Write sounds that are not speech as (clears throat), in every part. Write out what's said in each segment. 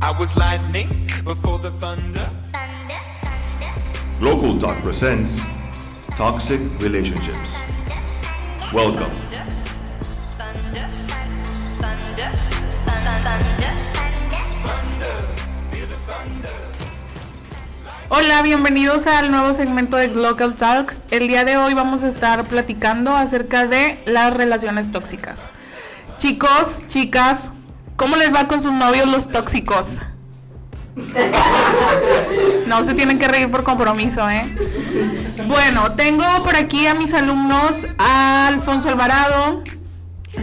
I was lightning before the thunder. Local Talk presents Toxic Relationships. Welcome. Hola, bienvenidos al nuevo segmento de Local Talks. El día de hoy vamos a estar platicando acerca de las relaciones tóxicas. Chicos, chicas, ¿cómo les va con sus novios los tóxicos? No se tienen que reír por compromiso, ¿eh? Bueno, tengo por aquí a mis alumnos Alfonso Alvarado,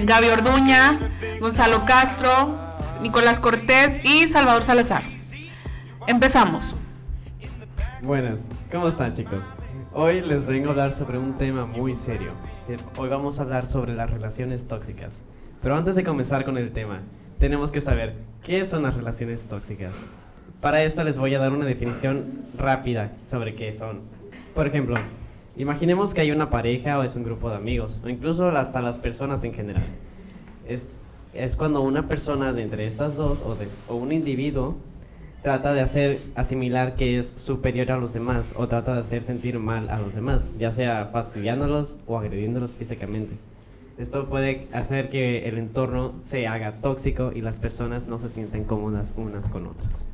Gaby Orduña, Gonzalo Castro, Nicolás Cortés y Salvador Salazar. Empezamos. Buenas, ¿cómo están chicos? Hoy les vengo a hablar sobre un tema muy serio. Hoy vamos a hablar sobre las relaciones tóxicas. Pero antes de comenzar con el tema, tenemos que saber qué son las relaciones tóxicas. Para esto les voy a dar una definición rápida sobre qué son. Por ejemplo, imaginemos que hay una pareja o es un grupo de amigos, o incluso hasta las personas en general. Es, es cuando una persona de entre estas dos o, de, o un individuo trata de hacer asimilar que es superior a los demás o trata de hacer sentir mal a los demás, ya sea fastidiándolos o agrediéndolos físicamente. Esto puede hacer que el entorno se haga tóxico y las personas no se sienten cómodas unas con otras.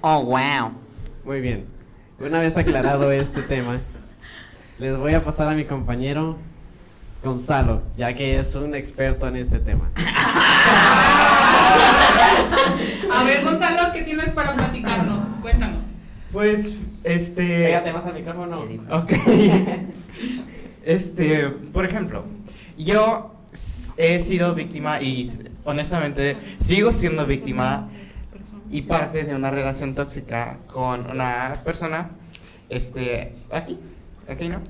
Oh, wow. Muy bien. Una vez aclarado este (laughs) tema, les voy a pasar a mi compañero Gonzalo, ya que es un experto en este tema. A ver, Gonzalo, ¿qué tienes para platicarnos? Cuéntanos. Pues, este. Pégate más al micrófono. Ok. (laughs) Este, por ejemplo, yo he sido víctima y honestamente sigo siendo víctima y parte de una relación tóxica con una persona, este, aquí, aquí no.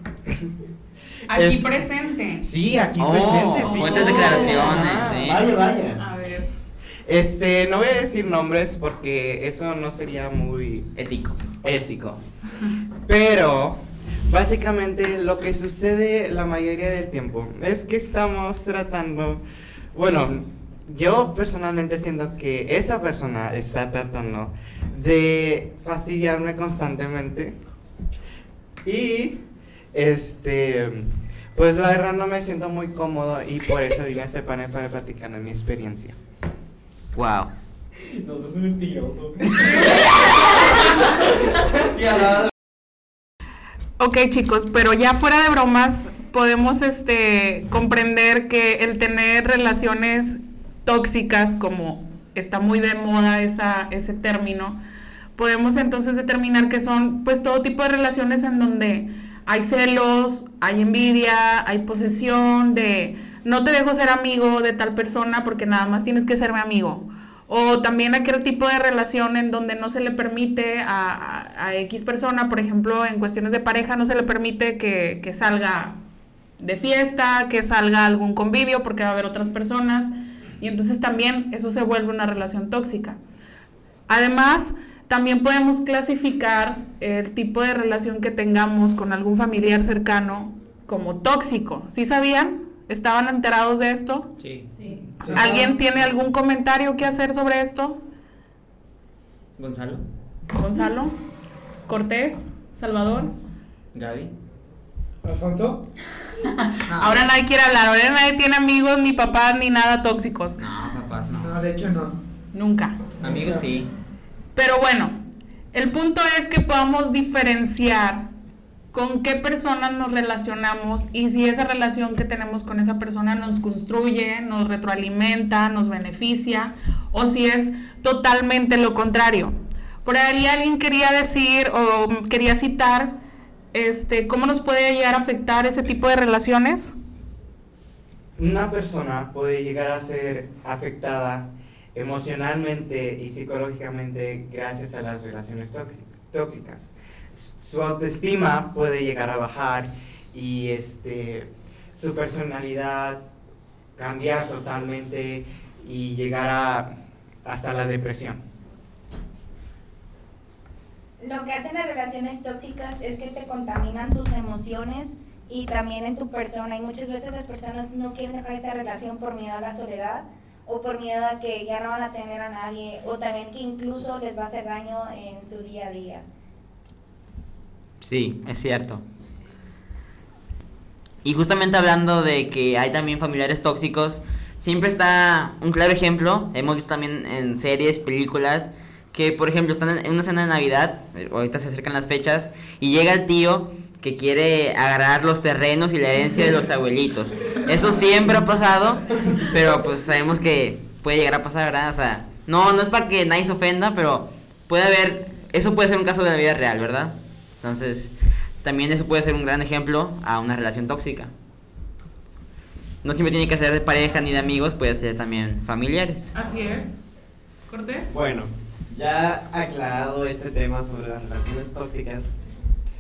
Aquí Es- presente. Sí, aquí Oh, presente. fuertes fijo. declaraciones, sí. Vaya, vaya. A ver. Este, no voy a decir nombres porque eso no sería muy Ético. ético. Pero básicamente lo que sucede la mayoría del tiempo es que estamos tratando, bueno, yo personalmente siento que esa persona está tratando de fastidiarme constantemente y este pues la verdad no me siento muy cómodo y por eso vine a este panel para platicar de mi experiencia. Wow. No, no es mentiroso. Ok, chicos, pero ya fuera de bromas, podemos este, comprender que el tener relaciones tóxicas, como está muy de moda esa, ese término, podemos entonces determinar que son pues todo tipo de relaciones en donde hay celos, hay envidia, hay posesión de no te dejo ser amigo de tal persona porque nada más tienes que ser mi amigo. O también aquel tipo de relación en donde no se le permite a, a- X persona, por ejemplo, en cuestiones de pareja, no se le permite que, que salga de fiesta, que salga algún convivio porque va a haber otras personas. Y entonces también eso se vuelve una relación tóxica. Además, también podemos clasificar el tipo de relación que tengamos con algún familiar cercano como tóxico. ¿Sí sabían? ¿Estaban enterados de esto? Sí. ¿Alguien tiene algún comentario que hacer sobre esto? Gonzalo. Gonzalo, Cortés, Salvador. Gaby. Alfonso. Ahora nadie quiere hablar, ahora nadie tiene amigos, ni papás, ni nada tóxicos. No, papás, no. No, de hecho no. Nunca. Amigos sí. Pero bueno, el punto es que podamos diferenciar con qué personas nos relacionamos y si esa relación que tenemos con esa persona nos construye, nos retroalimenta, nos beneficia o si es totalmente lo contrario. Por ahí alguien quería decir o quería citar este cómo nos puede llegar a afectar ese tipo de relaciones. Una persona puede llegar a ser afectada emocionalmente y psicológicamente gracias a las relaciones tóxi- tóxicas. Su autoestima puede llegar a bajar y este su personalidad cambiar totalmente y llegar a hasta la depresión. Lo que hacen las relaciones tóxicas es que te contaminan tus emociones y también en tu persona. Y muchas veces las personas no quieren dejar esa relación por miedo a la soledad o por miedo a que ya no van a tener a nadie, o también que incluso les va a hacer daño en su día a día. Sí, es cierto. Y justamente hablando de que hay también familiares tóxicos, siempre está un claro ejemplo, hemos visto también en series, películas, que por ejemplo están en una cena de Navidad, ahorita se acercan las fechas, y llega el tío que quiere agarrar los terrenos y la herencia de los (laughs) abuelitos. Eso siempre ha pasado, pero pues sabemos que puede llegar a pasar, ¿verdad? O sea, no, no es para que nadie se ofenda, pero puede haber, eso puede ser un caso de la vida real, ¿verdad? Entonces, también eso puede ser un gran ejemplo a una relación tóxica. No siempre tiene que ser de pareja ni de amigos, puede ser también familiares. Así es. Cortés. Bueno, ya aclarado este tema sobre las relaciones tóxicas,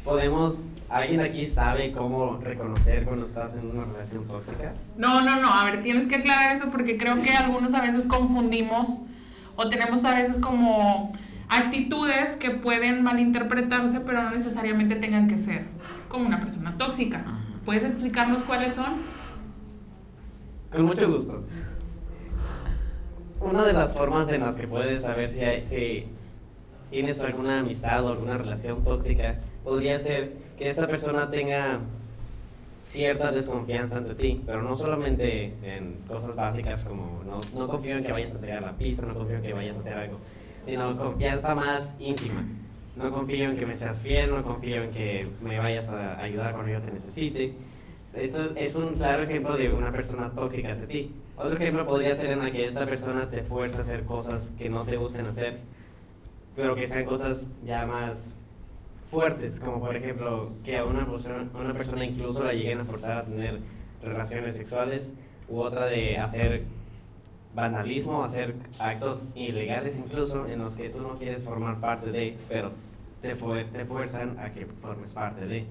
podemos, ¿alguien aquí sabe cómo reconocer cuando estás en una relación tóxica? No, no, no. A ver, tienes que aclarar eso porque creo que algunos a veces confundimos o tenemos a veces como actitudes que pueden malinterpretarse, pero no necesariamente tengan que ser como una persona tóxica. ¿Puedes explicarnos cuáles son? Con mucho gusto. Una de las formas en las que puedes saber si, hay- si tienes alguna amistad o alguna relación tóxica podría ser que esta persona tenga cierta desconfianza ante ti, pero no solamente en cosas básicas como no, no confío en que vayas a entregar la pizza, no confío en que vayas a hacer algo, sino confianza más íntima. No confío en que me seas fiel, no confío en que me vayas a ayudar cuando yo te necesite. Esto es- un claro ejemplo de una persona tóxica hacia ti. Otro ejemplo podría ser en la que esta persona te fuerza a hacer cosas que no te gusten hacer, pero que sean cosas ya más fuertes, como por ejemplo que a una persona, una persona incluso la lleguen a forzar a tener relaciones sexuales, u otra de hacer vandalismo, hacer actos ilegales incluso en los que tú no quieres formar parte de, pero te, fue- te fuerzan a que formes parte de.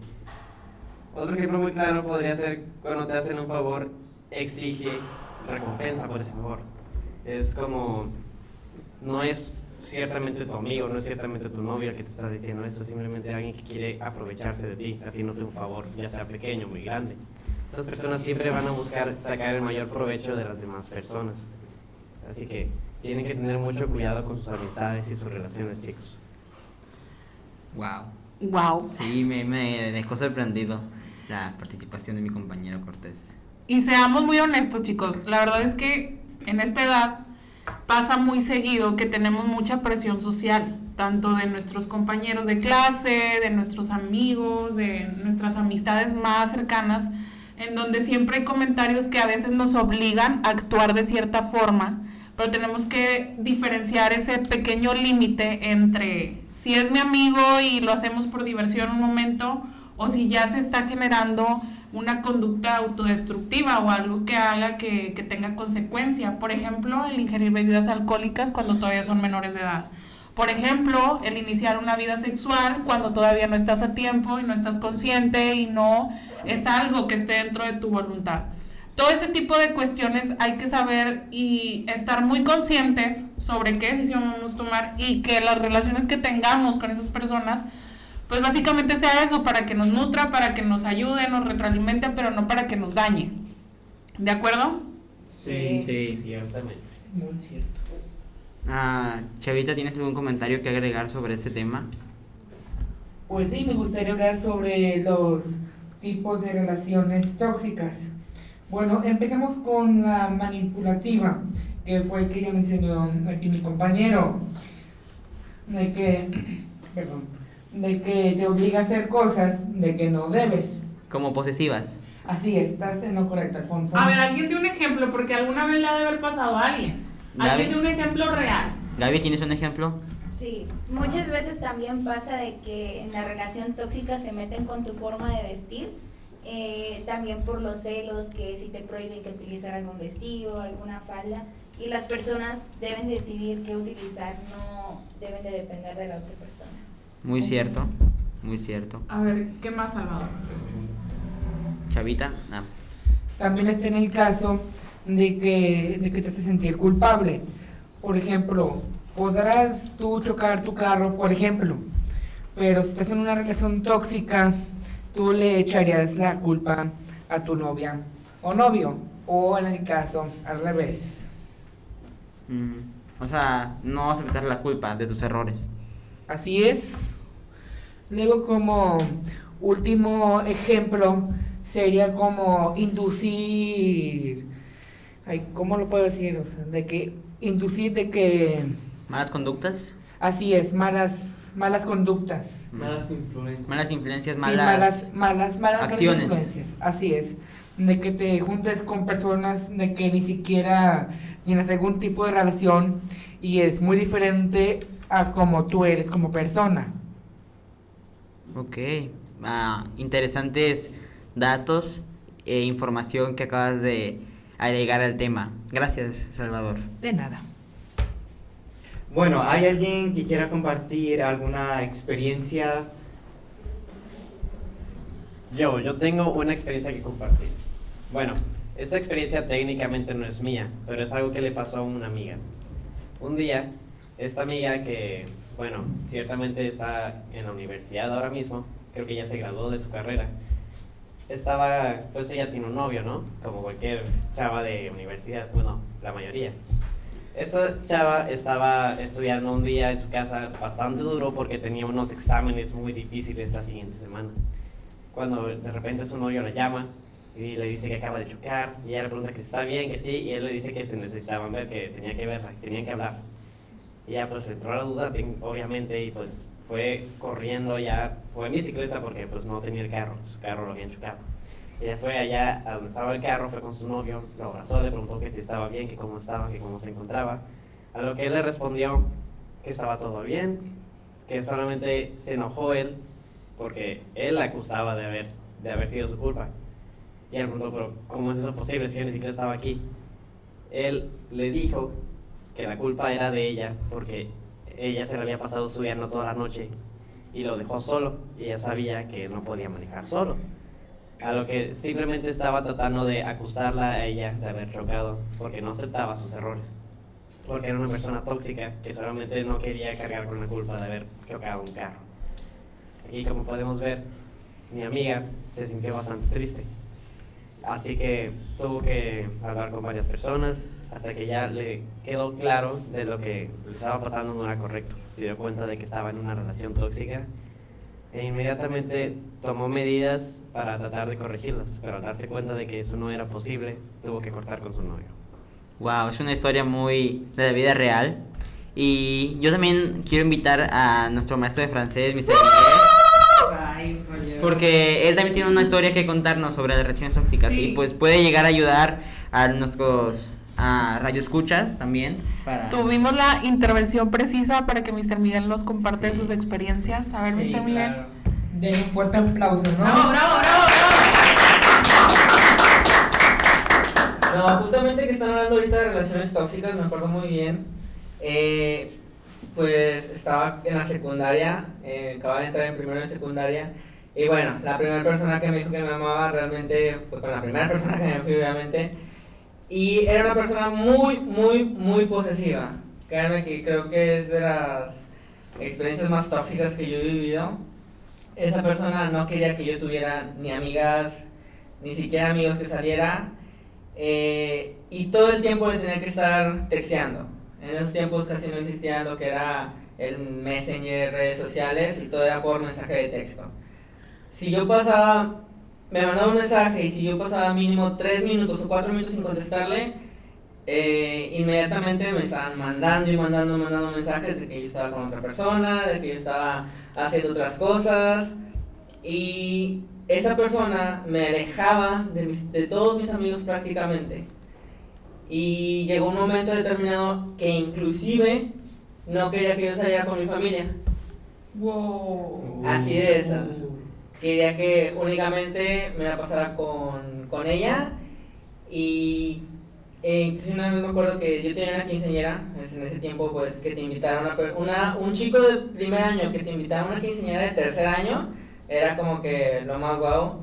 Otro ejemplo muy claro podría ser cuando te hacen un favor, exige recompensa por ese favor. Es como, no es ciertamente tu amigo, no es ciertamente tu novio el que te está diciendo eso, es simplemente alguien que quiere aprovecharse de ti, haciéndote un favor, ya sea pequeño o muy grande. Estas personas siempre van a buscar sacar el mayor provecho de las demás personas. Así que tienen que tener mucho cuidado con sus amistades y sus relaciones, chicos. Wow. Wow. Sí, me, me dejó sorprendido la participación de mi compañero Cortés. Y seamos muy honestos, chicos. La verdad es que en esta edad pasa muy seguido que tenemos mucha presión social, tanto de nuestros compañeros de clase, de nuestros amigos, de nuestras amistades más cercanas, en donde siempre hay comentarios que a veces nos obligan a actuar de cierta forma, pero tenemos que diferenciar ese pequeño límite entre si es mi amigo y lo hacemos por diversión un momento o si ya se está generando una conducta autodestructiva o algo que haga que, que tenga consecuencia. Por ejemplo, el ingerir bebidas alcohólicas cuando todavía son menores de edad. Por ejemplo, el iniciar una vida sexual cuando todavía no estás a tiempo y no estás consciente y no es algo que esté dentro de tu voluntad. Todo ese tipo de cuestiones hay que saber y estar muy conscientes sobre qué decisión vamos a tomar y que las relaciones que tengamos con esas personas, pues básicamente sea eso, para que nos nutra, para que nos ayude, nos retroalimente, pero no para que nos dañe. ¿De acuerdo? Sí. Sí. Ciertamente. Muy cierto. Ah, Chavita, ¿tienes algún comentario que agregar sobre este tema? Pues sí, me gustaría hablar sobre los tipos de relaciones tóxicas. Bueno, empecemos con la manipulativa, que fue el que ya mencionó aquí mi compañero. De que, (clears throat) perdón, de que te obliga a hacer cosas de que no debes. Como posesivas. Así es, estás en lo correcto, Alfonso. A ver, alguien de un ejemplo, porque alguna vez le ha de haber pasado a alguien. Alguien de un ejemplo real. Gaby, ¿tienes un ejemplo? Sí, muchas veces también pasa de que en la relación tóxica se meten con tu forma de vestir, eh, también por los celos, que si te prohíben que utilizar algún vestido, alguna falda, y las personas deben decidir qué utilizar, no deben de depender de la otra persona. Muy cierto, muy cierto. A ver, ¿qué más, Salvador? Chavita, ah, También está en el caso de que, de que te hace sentir culpable. Por ejemplo, podrás tú chocar tu carro, por ejemplo, pero si estás en una relación tóxica, tú le echarías la culpa a tu novia o novio, o en el caso al revés. Mm, O sea, no aceptar la culpa de tus errores. Así es. Luego como último ejemplo sería como inducir, ay, ¿cómo lo puedo decir? O sea, de que inducir de que, Malas conductas, así es, malas, malas conductas. Malas influencias. malas influencias, Sí, malas, malas, malas, malas acciones. influencias. Así es. De que te juntes con personas de que ni siquiera tienes algún tipo de relación y es muy diferente a como tú eres como persona. Ok, ah, interesantes datos e información que acabas de agregar al tema. Gracias, Salvador. De nada. Bueno, ¿hay alguien que quiera compartir alguna experiencia? Yo, yo tengo una experiencia que compartir. Bueno, esta experiencia técnicamente no es mía, pero es algo que le pasó a una amiga. Un día, esta amiga que, bueno, ciertamente está en la universidad ahora mismo, creo que ya se graduó de su carrera, estaba, pues ella tiene un novio, ¿no? Como cualquier chava de universidad, bueno, la mayoría. Esta chava estaba estudiando un día en su casa bastante duro porque tenía unos exámenes muy difíciles la siguiente semana cuando de repente su novio la llama y le dice que acaba de chocar y ella le pregunta que si está bien, que sí, y él le dice que se necesitaban ver, que tenía que verla, que tenían que hablar. Y ya pues entró la duda, obviamente, y pues fue corriendo ya, fue en bicicleta porque pues no tenía el carro, su carro lo habían chocado. Ella fue allá a donde estaba el carro, fue con su novio, lo abrazó, le preguntó que si estaba bien, que cómo estaba, que cómo se encontraba. A lo que él le respondió que estaba todo bien, que solamente se enojó él porque él la acusaba de haber, de haber sido su culpa. Y él preguntó, pero ¿cómo es eso posible si yo ni siquiera estaba aquí? Él le dijo que la culpa era de ella porque ella se le había pasado estudiando toda la noche y lo dejó solo y ella sabía que no podía manejar solo. A lo que simplemente estaba tratando de acusarla a ella de haber chocado porque no aceptaba sus errores. Porque era una persona tóxica que solamente no quería cargar con la culpa de haber chocado un carro. Y como podemos ver, mi amiga se sintió bastante triste. Así que tuvo que hablar con varias personas hasta que ya le quedó claro de lo que le estaba pasando no era correcto. Se dio cuenta de que estaba en una relación tóxica e inmediatamente tomó medidas para tratar de corregirlas, pero al darse cuenta de que eso no era posible, tuvo que cortar con su novio. Wow, es una historia muy de la vida real. Y yo también quiero invitar a nuestro maestro de francés, Mr. Ay, porque él también tiene una historia que contarnos sobre las relaciones tóxicas Sí. y pues puede llegar a ayudar a nuestros a radioescuchas también para Tuvimos la intervención precisa para que Mr. Miguel nos comparte sus experiencias. A ver, Sí, Mr. Miguel. claro. De un fuerte aplauso, ¿no? Bravo, bravo, bravo, bravo. No, justamente que están hablando ahorita de relaciones tóxicas, me acuerdo muy bien. Eh, pues estaba en la secundaria, eh, acababa de entrar en primero de secundaria. Y bueno, la primera persona que me dijo que me amaba realmente fue con la primera persona que me fui, obviamente. Y era una persona muy, muy, muy posesiva. Créanme que creo que es de las experiencias más tóxicas que yo he vivido. Esa persona no quería que yo tuviera ni amigas, ni siquiera amigos que saliera. eh, y todo el tiempo le tenía que estar texteando. En esos tiempos casi no existía lo que era el Messenger, redes sociales, y todo era por mensaje de texto. Si yo pasaba, me mandaba un mensaje y si yo pasaba mínimo 3 minutos o 4 minutos sin contestarle, eh, inmediatamente me estaban mandando y mandando, mandando mensajes de que yo estaba con otra persona, de que yo estaba haciendo otras cosas. Y esa persona me alejaba de, mis- de todos mis amigos prácticamente. Y llegó un momento determinado que inclusive no quería que yo saliera con mi familia. Wow. Así es. Quería que únicamente me la pasara con, con ella. Y eh, una vez me acuerdo que yo tenía una quinceañera, es en ese tiempo pues que te invitaron a una, un chico de primer año que te invitara a una quinceañera de tercer año, era como que lo más guau.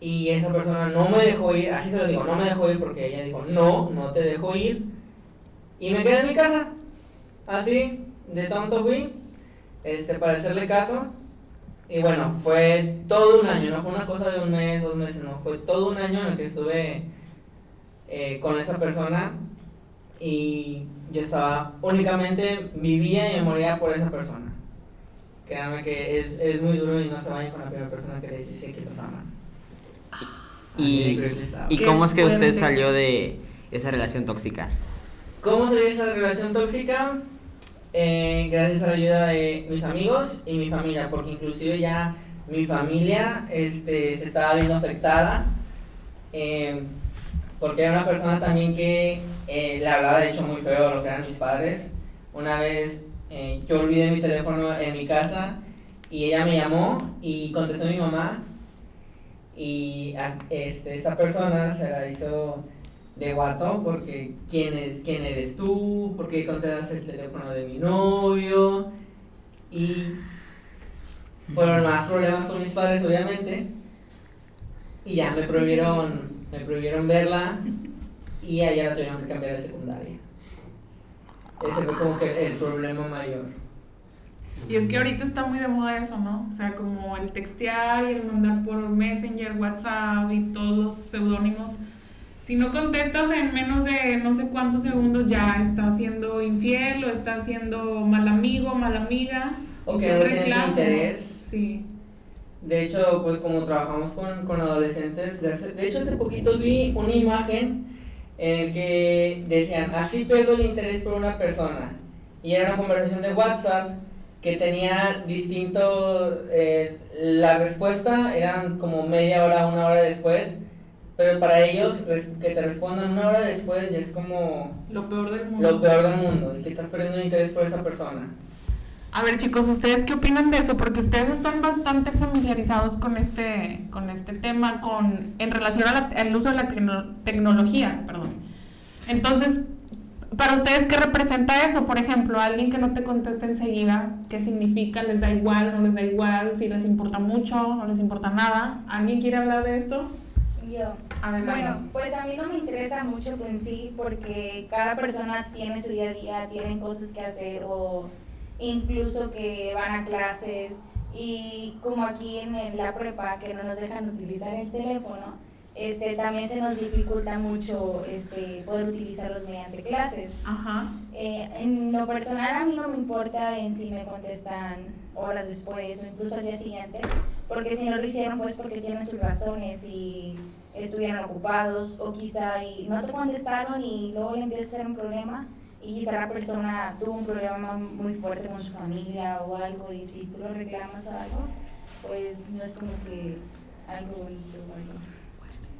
Y esa persona no me dejó ir, así se lo digo, no me dejó ir porque ella dijo, no, no te dejo ir. Y me quedé en mi casa, así, de tonto fui, este, para hacerle caso. Y bueno, fue todo un año, no fue una cosa de un mes, dos meses, no, fue todo un año en el que estuve eh, con esa persona. y yo estaba únicamente vivía y me moría por esa persona. Créanme que es, es muy duro y no se vayan con la primera persona que les dice que los ama. De ¿Y. ¿y cómo es que usted salió de esa relación tóxica? ¿Cómo se ve esa relación tóxica? Eh, gracias a la ayuda de mis amigos y mi familia, porque inclusive ya mi familia este, se estaba viendo afectada, eh, porque era una persona también que eh, le hablaba de hecho muy feo a lo que eran mis padres. Una vez eh, yo olvidé mi teléfono en mi casa y ella me llamó y contestó mi mamá y a- este, esta persona se la hizo de guato porque quién es quién eres tú, por qué contestas el teléfono de mi novio y fueron más problemas con mis padres obviamente y ya me prohibieron me prohibieron verla y a ella la tuvieron que cambiar de secundaria. Ese fue como que el problema mayor. Y es que ahorita está muy de moda eso, ¿no? O sea, como el textear y el mandar por Messenger, WhatsApp y todos los seudónimos. Si no contestas en menos de no sé cuántos segundos, ya está siendo infiel o está siendo mal amigo, mala amiga. O que no tienes interés. Sí. De hecho, pues como trabajamos con, con adolescentes, de, hace- de hecho hace poquito vi una imagen en el que decían, así pierdo el interés por una persona. Y era una conversación de WhatsApp que tenía distinto, eh, la respuesta eran como media hora, una hora después, pero para ellos que te respondan una hora después ya es como Lo peor del mundo. lo peor del mundo, y que estás perdiendo interés por esa persona. A ver chicos, ¿ustedes qué opinan de eso? Porque ustedes están bastante familiarizados con este, con este tema, con, en relación a la- al uso de la tecno- tecnología, perdón. Entonces, para ustedes, ¿qué representa eso? Por ejemplo, alguien que no te contesta enseguida, ¿qué significa? ¿Les da igual? ¿No les da igual? ¿Si les importa mucho? ¿No les importa nada? ¿Alguien quiere hablar de esto? Yo. Bueno, pues a mí no me interesa mucho en sí porque cada persona tiene su día a día, tienen cosas que hacer o incluso que van a clases y como aquí en la prepa que no nos dejan utilizar el teléfono, este también se nos dificulta mucho este poder utilizarlos mediante clases. Ajá. Eh, en lo personal a mí no me importa en si me contestan horas después o incluso al día siguiente, porque si no lo hicieron pues porque tienen sus razones y estuvieron ocupados o quizá y no te contestaron y luego le empieza a ser un problema y quizá la persona tuvo un problema muy fuerte con su familia o algo y si tú lo reclamas o algo, pues no es como que algo bonito o algo.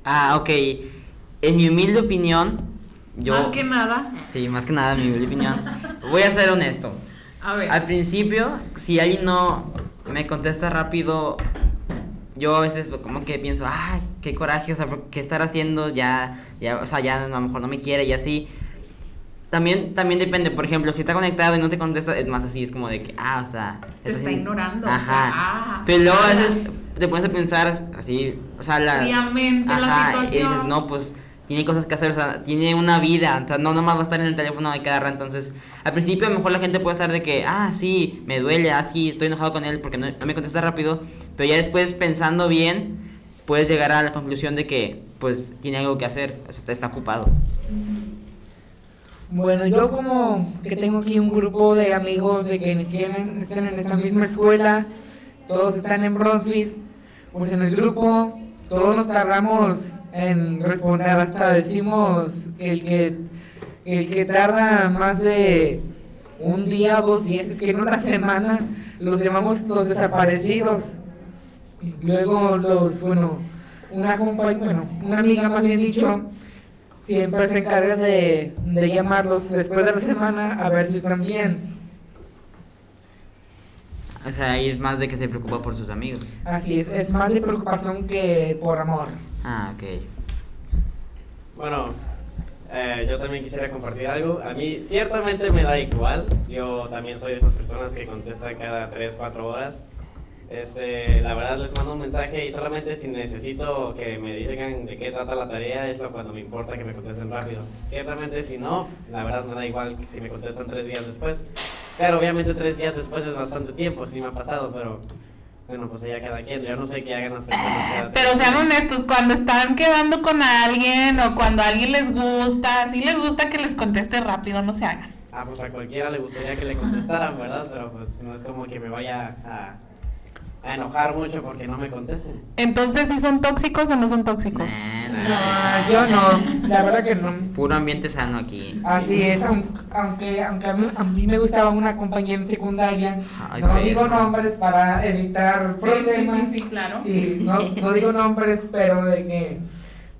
Ah, ok. En mi humilde opinión, yo... Más que nada, Sí, más que nada, mi humilde opinión. Voy a ser honesto. a ver. Al principio, si alguien no me contesta rápido, yo a veces como que pienso, ay, qué coraje, o sea, ¿por ¿qué estar haciendo? Ya, ya, o sea, ya a lo mejor no me quiere y así. También, también depende, por ejemplo, si está conectado y no te contesta, es más así, es como de que, ah, o sea... Te está ignorando, o Ajá. sea, ah, Pero luego a veces te pones a pensar así, o sea, la Ajá, y situación. dices, no, pues tiene cosas que hacer, o sea, tiene una vida, o sea, no nomás va a estar en el teléfono de cada rato. Entonces, al principio a lo mejor la gente puede estar de que, ah, sí, me duele, ah, sí, estoy enojado con él porque no, no me contesta rápido, pero ya después pensando bien, puedes llegar a la conclusión de que, pues, tiene algo que hacer, o sea, está, está ocupado. Bueno, yo como que tengo aquí un grupo de amigos de que ni siquiera están en esta misma escuela, todos están en Bronzeville, pues en el grupo todos nos tardamos en responder, hasta decimos que el que, el que tarda más de un día o dos días, es que no una semana, los llamamos los desaparecidos. Luego los, bueno, una bueno, una amiga más bien dicho, siempre se encarga de, de llamarlos después de la semana a ver si están bien. O sea, ahí es más de que se preocupa por sus amigos. Así es, es más de preocupación que por amor. Ah, ok. Bueno, eh, yo también quisiera compartir algo. A mí ciertamente me da igual. Yo también soy de esas personas que contestan cada 3, 4 horas. Este, la verdad les mando un mensaje y solamente si necesito que me digan de qué trata la tarea es lo cuando me importa que me contesten rápido. Ciertamente si no, la verdad me da igual que si me contestan tres días después. Pero obviamente tres días después es bastante tiempo, sí me ha pasado, pero Bueno, pues ya cada quien, yo no sé qué hagan las personas. Pero sean honestos, cuando están quedando con alguien o cuando a alguien les gusta, si les gusta que les conteste rápido, no se hagan. Ah, pues a cualquiera le gustaría que le contestaran, ¿verdad? Pero pues no es como que me vaya a, a enojar mucho porque no me contesten. Entonces, ¿si son tóxicos o no son tóxicos? Nah, nah, No, yo no, la verdad que no. Puro ambiente sano aquí. Así es, aun- aunque, aunque a, mí, a mí me gustaba una compañera en secundaria, Ay, no digo nombres para evitar problemas. claro. Sí, no, no digo nombres, pero de que,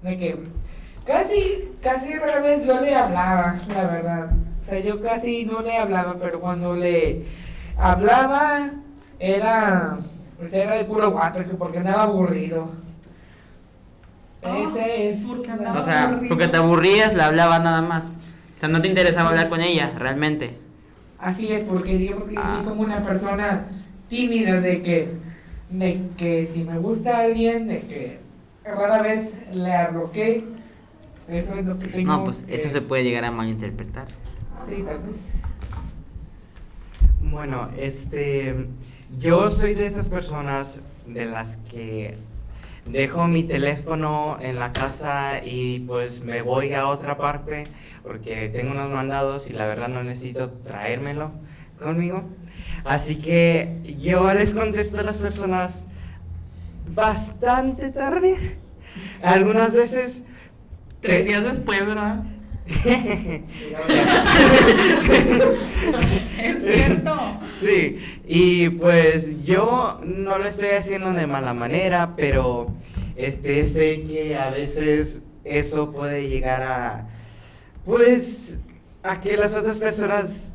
de que casi, casi rara vez yo le hablaba, la verdad. O sea, yo casi no le hablaba, pero cuando le hablaba era, pues era de puro guato, que porque andaba aburrido. Ese es. porque la- andaba O sea, aburrido. porque te aburrías, le hablaba nada más. O sea, no te interesaba hablar con ella, realmente. Así es, porque digamos que Ah. soy como una persona tímida de que, de que si me gusta alguien, de que rara vez le hablo, ¿ok? Eso es lo que tengo. No, pues que- eso se puede llegar a malinterpretar. Sí, tal vez. Bueno, este, yo soy de esas personas de las que dejo mi teléfono en la casa y pues me voy a otra parte porque tengo unos mandados y la verdad no necesito traérmelo conmigo. Así que yo les contesto a las personas bastante tarde. Algunas veces Tres días después, ¿verdad? (laughs) (laughs) (laughs) (laughs) Es cierto. Sí, y pues yo no lo estoy haciendo de mala manera, pero este sé que a veces eso puede llegar a pues a que las otras personas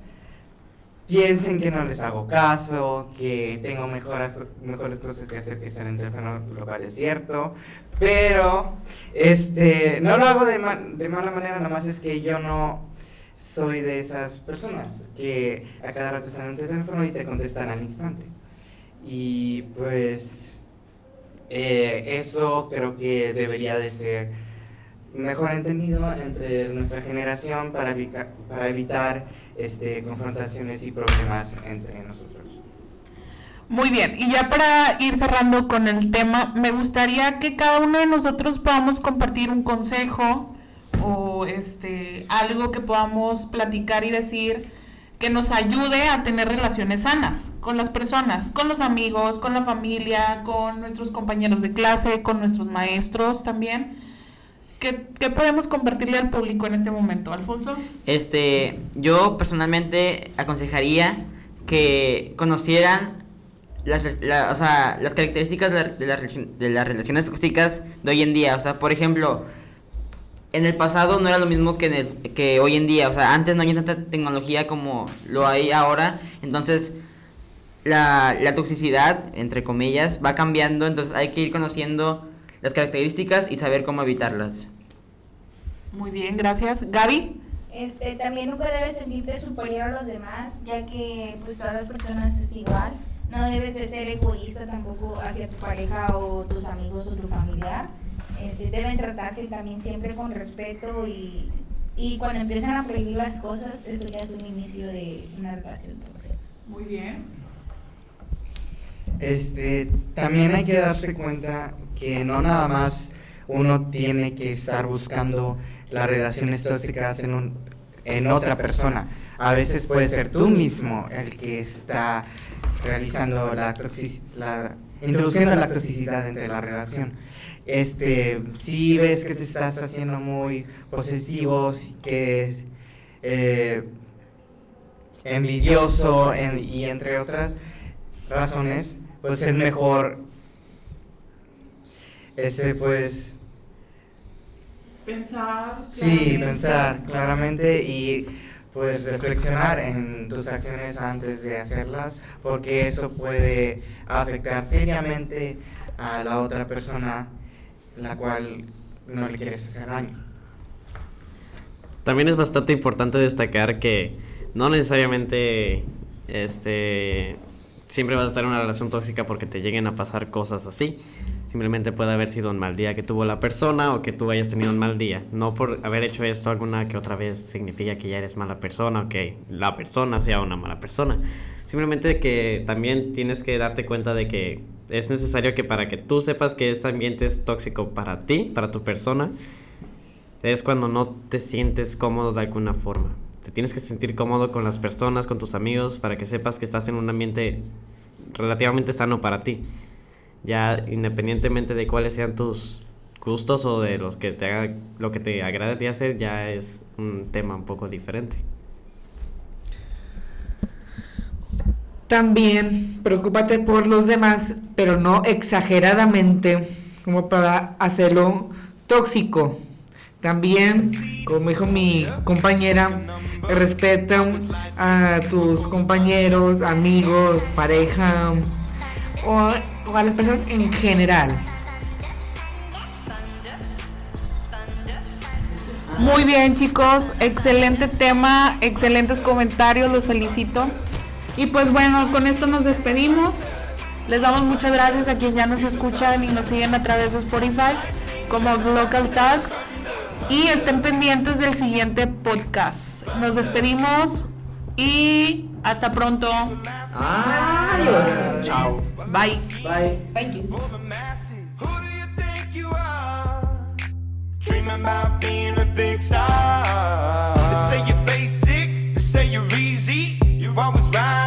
piensen que no les hago caso, que tengo mejoras, mejores cosas que hacer que estar en teléfono, lo cual es cierto, pero este no lo hago de, ma- de mala manera, nada más es que yo no soy de esas personas que a cada rato están en el teléfono y te contestan al instante. Y pues eh, eso creo que debería de ser mejor entendido entre nuestra generación para, evica- para evitar este, confrontaciones y problemas entre nosotros. Muy bien, y ya para ir cerrando con el tema, me gustaría que cada uno de nosotros podamos compartir un consejo o este algo que podamos platicar y decir que nos ayude a tener relaciones sanas con las personas, con los amigos, con la familia, con nuestros compañeros de clase, con nuestros maestros también. ¿Qué, qué podemos compartirle al público en este momento, Alfonso? Este, yo personalmente aconsejaría que conocieran las, la- o sea, las características de, la- de la las relaciones tóxicas de hoy en día. O sea, por ejemplo, en el pasado no era lo mismo que, en el, que hoy en día. O sea, antes no había tanta tecnología como lo hay ahora. Entonces, la, la toxicidad, entre comillas, va cambiando. Entonces, hay que ir conociendo las características y saber cómo evitarlas. Muy bien, gracias. Gaby. Este, también nunca debes sentirte superior a los demás, ya que pues todas las personas es igual. No debes de ser egoísta tampoco hacia tu pareja o tus amigos o tu familiar. Este, deben tratarse también siempre con respeto y, y cuando empiezan a prohibir las cosas, eso ya es un inicio de una relación tóxica. Muy bien. Este, también hay que darse cuenta que no nada más uno tiene que estar buscando las relaciones tóxicas en, un, en otra persona. A veces puede ser tú mismo el que está realizando la, toxic- la introduciendo la toxicidad entre la relación. Este, si ves que te estás haciendo muy posesivo, si que es eh, envidioso en- y entre otras razones, pues es mejor ese pues Pensar. sí pensar claramente y pues reflexionar en tus acciones antes de hacerlas porque eso puede afectar seriamente a la otra persona la cual no le quieres hacer daño. También es bastante importante destacar que no necesariamente este siempre vas a estar en una relación tóxica porque te lleguen a pasar cosas así. Simplemente puede haber sido un mal día que tuvo la persona o que tú hayas tenido un mal día. No por haber hecho esto alguna que otra vez significa que ya eres mala persona o que la persona sea una mala persona. Simplemente que también tienes que darte cuenta de que es necesario que para que tú sepas que este ambiente es tóxico para ti, para tu persona, es cuando no te sientes cómodo de alguna forma. Te tienes que sentir cómodo con las personas, con tus amigos, para que sepas que estás en un ambiente relativamente sano para ti. Ya independientemente de cuáles sean tus gustos o de los que te haga, lo que te agrade a ti hacer, ya es un tema un poco diferente. También preocúpate por los demás, pero no exageradamente como para hacerlo tóxico. También, como dijo mi compañera, respeta a tus compañeros, amigos, pareja o, o a las personas en general. Muy bien, chicos. Excelente tema, excelentes comentarios, los felicito. Y pues bueno, con esto nos despedimos. Les damos muchas gracias a quien ya nos escuchan y nos siguen a través de Spotify como Local Talks. Y estén pendientes del siguiente podcast. Nos despedimos y hasta pronto. Adiós. Chao. Bye. Bye. Thank you. For the masses, who do you think you are? Dreaming about being a big star. They say you're basic, they say you're easy. You're always riding